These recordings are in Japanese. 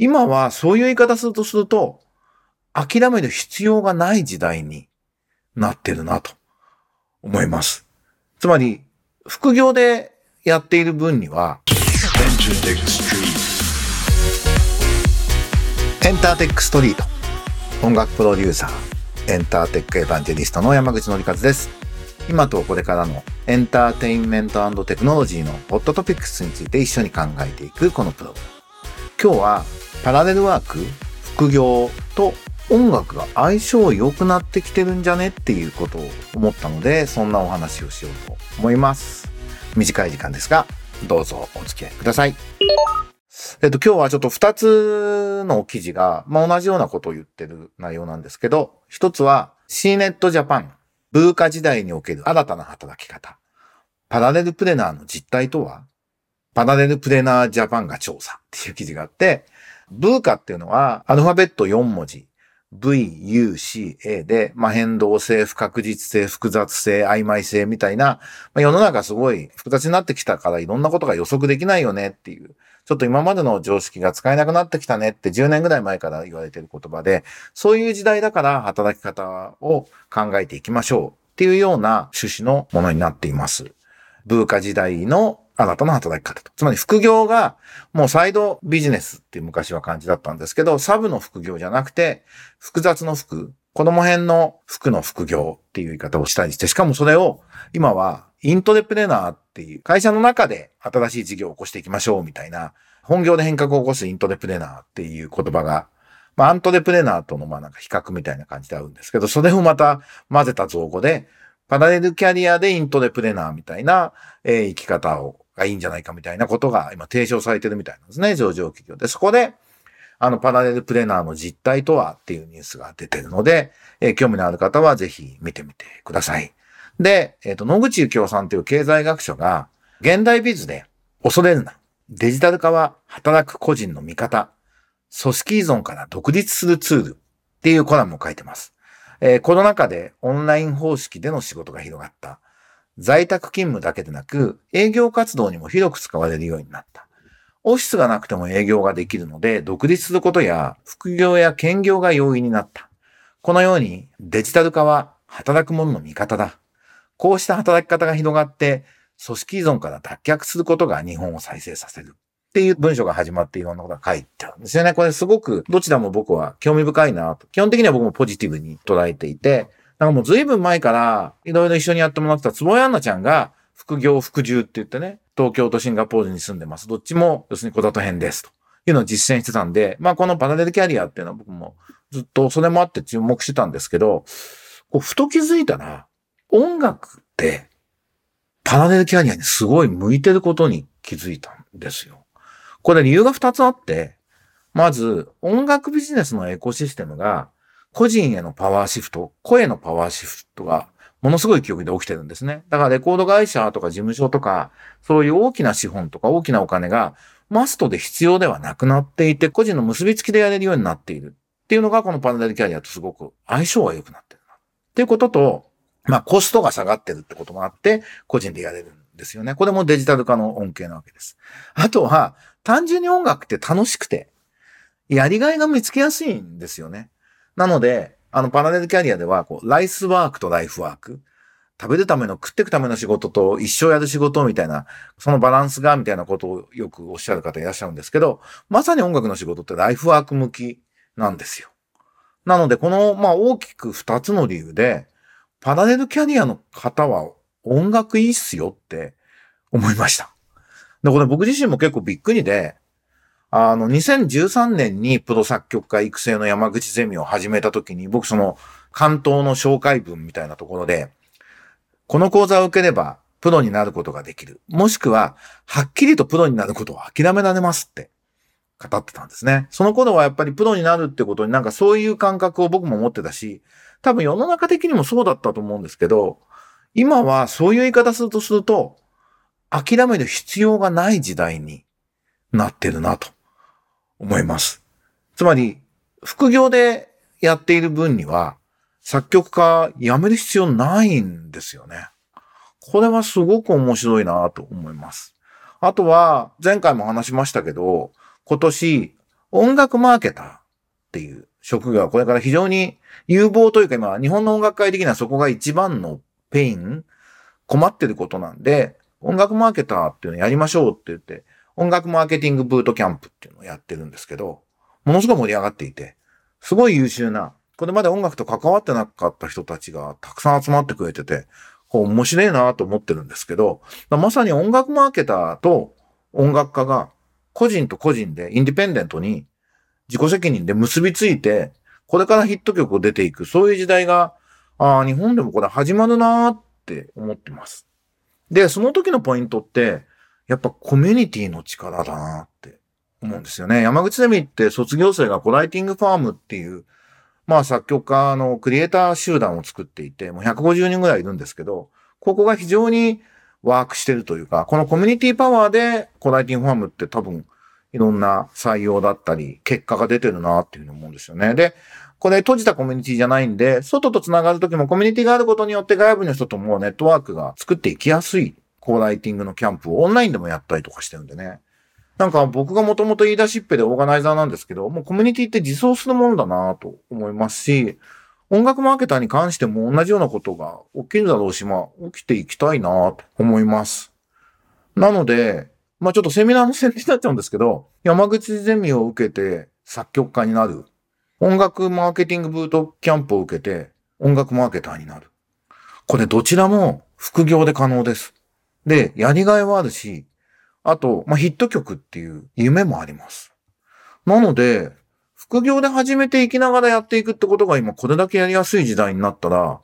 今はそういう言い方するとすると、諦める必要がない時代になってるなと思います。つまり、副業でやっている分には、エンターテックストリート。音楽プロデューサーエンターテックエヴァンジェリストの山口のりかずです。今とこれからのエンターテインメントテクノロジーのホットトピックスについて一緒に考えていくこのプログラム。今日はパラレルワーク副業と音楽が相性良くなってきてるんじゃねっていうことを思ったのでそんなお話をしようと思います短い時間ですがどうぞお付き合いくださいえっと、今日はちょっと二つの記事が、まあ、同じようなことを言ってる内容なんですけど、一つは CNET Japan、ブーカ時代における新たな働き方。パラレルプレナーの実態とはパラレルプレナージャパンが調査っていう記事があって、ブーカっていうのはアルファベット4文字。V, U, C, A で、まあ、変動性、不確実性、複雑性、曖昧性みたいな、まあ、世の中すごい複雑になってきたからいろんなことが予測できないよねっていうちょっと今までの常識が使えなくなってきたねって10年ぐらい前から言われてる言葉で、そういう時代だから働き方を考えていきましょうっていうような趣旨のものになっています。文化時代の新たな働き方と。つまり副業がもうサイドビジネスっていう昔は感じだったんですけど、サブの副業じゃなくて、複雑の服、子供編の服の副業っていう言い方をしたりして、しかもそれを今はイントレプレナーっていう会社の中で新しい事業を起こしていきましょうみたいな、本業で変革を起こすイントレプレナーっていう言葉が、まあアントレプレナーとのまあなんか比較みたいな感じで合うんですけど、それをまた混ぜた造語で、パラレルキャリアでイントレプレナーみたいな、えー、生き方をがいいんじゃないかみたいなことが今提唱されてるみたいなんですね、上場企業で。そこで、あの、パラレルプレーナーの実態とはっていうニュースが出てるので、えー、興味のある方はぜひ見てみてください。で、えっ、ー、と、野口幸雄さんという経済学者が、現代ビズで恐れるな。デジタル化は働く個人の味方。組織依存から独立するツールっていうコラムを書いてます。えー、コロナ禍でオンライン方式での仕事が広がった。在宅勤務だけでなく、営業活動にも広く使われるようになった。オフィスがなくても営業ができるので、独立することや副業や兼業が容易になった。このようにデジタル化は働く者の味方だ。こうした働き方が広がって、組織依存から脱却することが日本を再生させる。っていう文章が始まっていろんなことが書いてあるんですよね。これすごくどちらも僕は興味深いなと。基本的には僕もポジティブに捉えていて、なんかもう随分前からいろいろ一緒にやってもらってた坪井アンナちゃんが副業副住って言ってね、東京とシンガポールに住んでます。どっちも要するに小里編ですというのを実践してたんで、まあこのパラレルキャリアっていうのは僕もずっとそれもあって注目してたんですけど、こうふと気づいたら、音楽って、パラレルキャリアにすごい向いてることに気づいたんですよ。これ理由が二つあって、まず、音楽ビジネスのエコシステムが、個人へのパワーシフト、声のパワーシフトが、ものすごい勢いで起きてるんですね。だからレコード会社とか事務所とか、そういう大きな資本とか大きなお金が、マストで必要ではなくなっていて、個人の結びつきでやれるようになっている。っていうのが、このパラレルキャリアとすごく相性が良くなってるな。っていうことと、まあ、コストが下がってるってこともあって、個人でやれるんですよね。これもデジタル化の恩恵なわけです。あとは、単純に音楽って楽しくて、やりがいが見つけやすいんですよね。なので、あの、パラレルキャリアでは、こう、ライスワークとライフワーク。食べるための、食っていくための仕事と一生やる仕事みたいな、そのバランスが、みたいなことをよくおっしゃる方いらっしゃるんですけど、まさに音楽の仕事ってライフワーク向きなんですよ。なので、この、まあ、大きく二つの理由で、パラレルキャリアの方は音楽いいっすよって思いました。で、これ僕自身も結構びっくりで、あの、2013年にプロ作曲家育成の山口ゼミを始めた時に、僕その関東の紹介文みたいなところで、この講座を受ければプロになることができる。もしくは、はっきりとプロになることを諦められますって語ってたんですね。その頃はやっぱりプロになるってことになんかそういう感覚を僕も持ってたし、多分世の中的にもそうだったと思うんですけど、今はそういう言い方するとすると、諦める必要がない時代になってるなと思います。つまり、副業でやっている分には、作曲家やめる必要ないんですよね。これはすごく面白いなと思います。あとは、前回も話しましたけど、今年、音楽マーケターっていう職業はこれから非常に有望というか今、日本の音楽界的にはそこが一番の pain、困ってることなんで、音楽マーケターっていうのをやりましょうって言って、音楽マーケティングブートキャンプっていうのをやってるんですけど、ものすごい盛り上がっていて、すごい優秀な、これまで音楽と関わってなかった人たちがたくさん集まってくれてて、こう面白いなと思ってるんですけど、まさに音楽マーケターと音楽家が個人と個人でインディペンデントに自己責任で結びついて、これからヒット曲を出ていく、そういう時代が、ああ、日本でもこれ始まるなーって思ってます。で、その時のポイントって、やっぱコミュニティの力だなって思うんですよね。山口ゼミって卒業生がコライティングファームっていう、まあ作曲家のクリエイター集団を作っていて、もう150人ぐらいいるんですけど、ここが非常にワークしてるというか、このコミュニティパワーでコライティングファームって多分いろんな採用だったり、結果が出てるなっていうふうに思うんですよね。で、これ閉じたコミュニティじゃないんで、外と繋がるときもコミュニティがあることによって外部の人ともネットワークが作っていきやすいコーライティングのキャンプをオンラインでもやったりとかしてるんでね。なんか僕がもともと言い出しっぺでオーガナイザーなんですけど、もうコミュニティって自走するものだなと思いますし、音楽マーケターに関しても同じようなことが起きるだろうし、まあ起きていきたいなと思います。なので、まあちょっとセミナーの宣伝になっちゃうんですけど、山口ゼミを受けて作曲家になる。音楽マーケティングブートキャンプを受けて音楽マーケターになる。これどちらも副業で可能です。で、やりがいはあるし、あと、まあ、ヒット曲っていう夢もあります。なので、副業で始めていきながらやっていくってことが今これだけやりやすい時代になったら、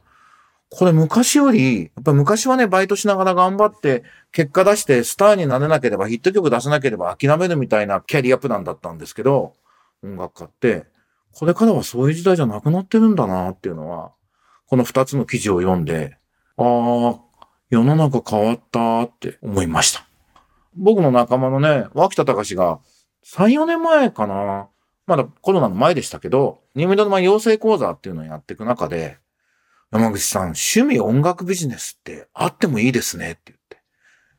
これ昔より、やっぱ昔はね、バイトしながら頑張って、結果出してスターになれなければ、ヒット曲出さなければ諦めるみたいなキャリアプランだったんですけど、音楽家って、これからはそういう時代じゃなくなってるんだなっていうのは、この二つの記事を読んで、ああ、世の中変わったって思いました。僕の仲間のね、脇田隆が3、4年前かな。まだコロナの前でしたけど、ニューメドの前養成講座っていうのをやっていく中で、山口さん、趣味音楽ビジネスってあってもいいですねって言って。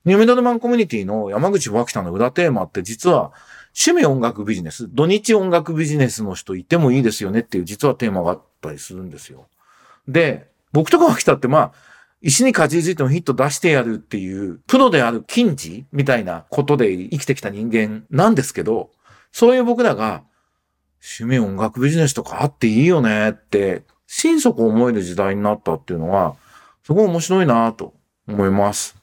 ニューメドルマンコミュニティの山口脇田の裏テーマって実は趣味音楽ビジネス、土日音楽ビジネスの人いてもいいですよねっていう実はテーマがあったりするんですよ。で、僕とか脇田ってまあ、石にかじりついてもヒット出してやるっていう、プロである金地みたいなことで生きてきた人間なんですけど、そういう僕らが、趣味音楽ビジネスとかあっていいよねって心底思える時代になったっていうのは、すごい面白いなと思います。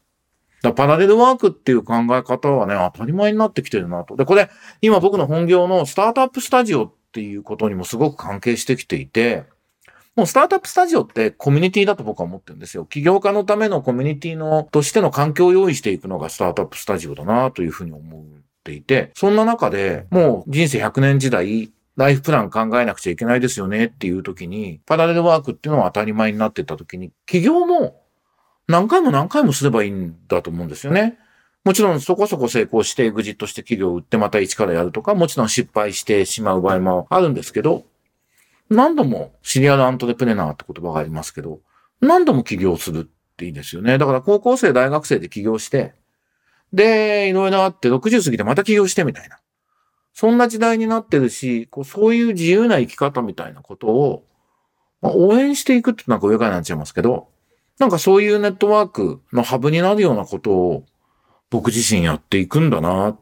だパラレルワークっていう考え方はね、当たり前になってきてるなと。で、これ、今僕の本業のスタートアップスタジオっていうことにもすごく関係してきていて、もうスタートアップスタジオってコミュニティだと僕は思ってるんですよ。起業家のためのコミュニティの、としての環境を用意していくのがスタートアップスタジオだなというふうに思っていて、そんな中でもう人生100年時代、ライフプラン考えなくちゃいけないですよねっていう時に、パラレルワークっていうのは当たり前になってった時に、企業も何回も何回もすればいいんだと思うんですよね。もちろんそこそこ成功してエグジットして企業を売ってまた一からやるとか、もちろん失敗してしまう場合もあるんですけど、何度もシリアルアントレプレナーって言葉がありますけど、何度も起業するっていいですよね。だから高校生、大学生で起業して、で、いろいろあって60過ぎてまた起業してみたいな。そんな時代になってるし、こうそういう自由な生き方みたいなことを、まあ、応援していくってなんか上からになっちゃいますけど、なんかそういうネットワークのハブになるようなことを僕自身やっていくんだな。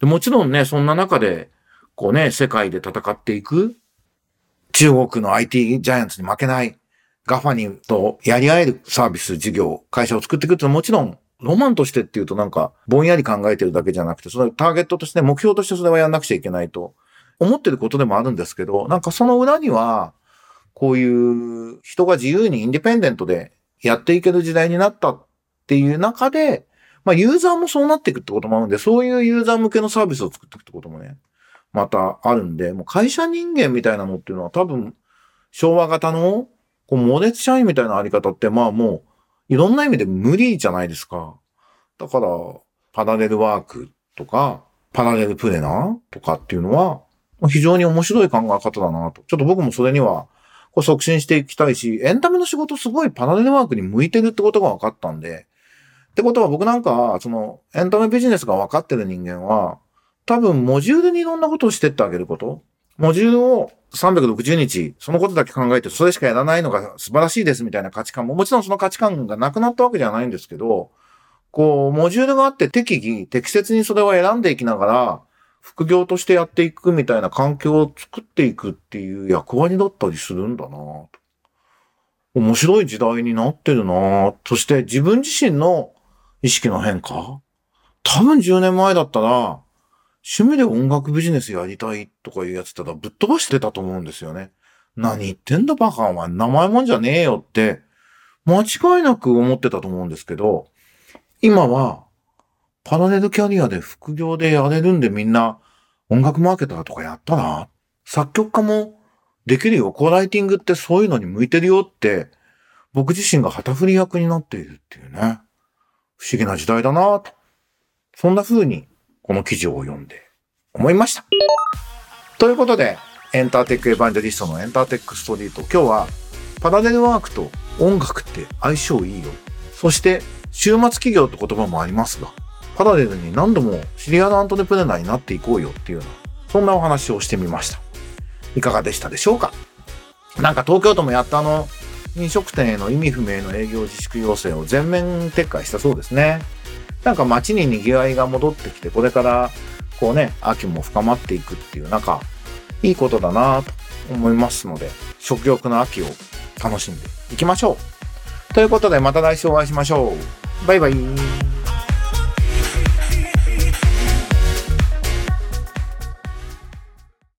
でもちろんね、そんな中で、こうね、世界で戦っていく、中国の IT ジャイアンツに負けない、ガファニとやり合えるサービス、事業、会社を作っていくっていうのはもちろんロマンとしてっていうとなんか、ぼんやり考えてるだけじゃなくて、そのターゲットとして、目標としてそれはやんなくちゃいけないと思ってることでもあるんですけど、なんかその裏には、こういう人が自由にインディペンデントでやっていける時代になったっていう中で、まあユーザーもそうなっていくってこともあるんで、そういうユーザー向けのサービスを作っていくってこともね、またあるんで、もう会社人間みたいなのっていうのは多分、昭和型の、こう、モデツ社員みたいなあり方って、まあもう、いろんな意味で無理じゃないですか。だから、パラレルワークとか、パラレルプレナーとかっていうのは、非常に面白い考え方だなと。ちょっと僕もそれには、こう促進していきたいし、エンタメの仕事すごいパラレルワークに向いてるってことが分かったんで、ってことは僕なんか、その、エンタメビジネスが分かってる人間は、多分、モジュールにいろんなことをしてってあげること。モジュールを360日、そのことだけ考えて、それしかやらないのが素晴らしいですみたいな価値観も、もちろんその価値観がなくなったわけじゃないんですけど、こう、モジュールがあって適宜、適切にそれを選んでいきながら、副業としてやっていくみたいな環境を作っていくっていう役割だったりするんだな面白い時代になってるなそして自分自身の意識の変化？多分10年前だったら、趣味で音楽ビジネスやりたいとかいうやつたらぶっ飛ばしてたと思うんですよね。何言ってんだバカお前名前もんじゃねえよって間違いなく思ってたと思うんですけど、今はパラレルキャリアで副業でやれるんでみんな音楽マーケターとかやったら作曲家もできるよ。コーライティングってそういうのに向いてるよって僕自身が旗振り役になっているっていうね。不思議な時代だなと。そんな風にこの記事を読んで思いました。ということで、エンターテックエヴァンジェリストのエンターテックストリート。今日はパラレルワークと音楽って相性いいよ。そして週末企業って言葉もありますが、パラレルに何度もシリアルアントレプレナーになっていこうよっていうような、そんなお話をしてみました。いかがでしたでしょうか？なんか東京都もやったあの、飲食店への意味不明の営業自粛要請を全面撤回したそうですね。なんか街に賑わいが戻ってきて、これからこうね、秋も深まっていくっていう、なんか、いいことだなと思いますので、食欲の秋を楽しんでいきましょう。ということで、また来週お会いしましょう。バイバイ。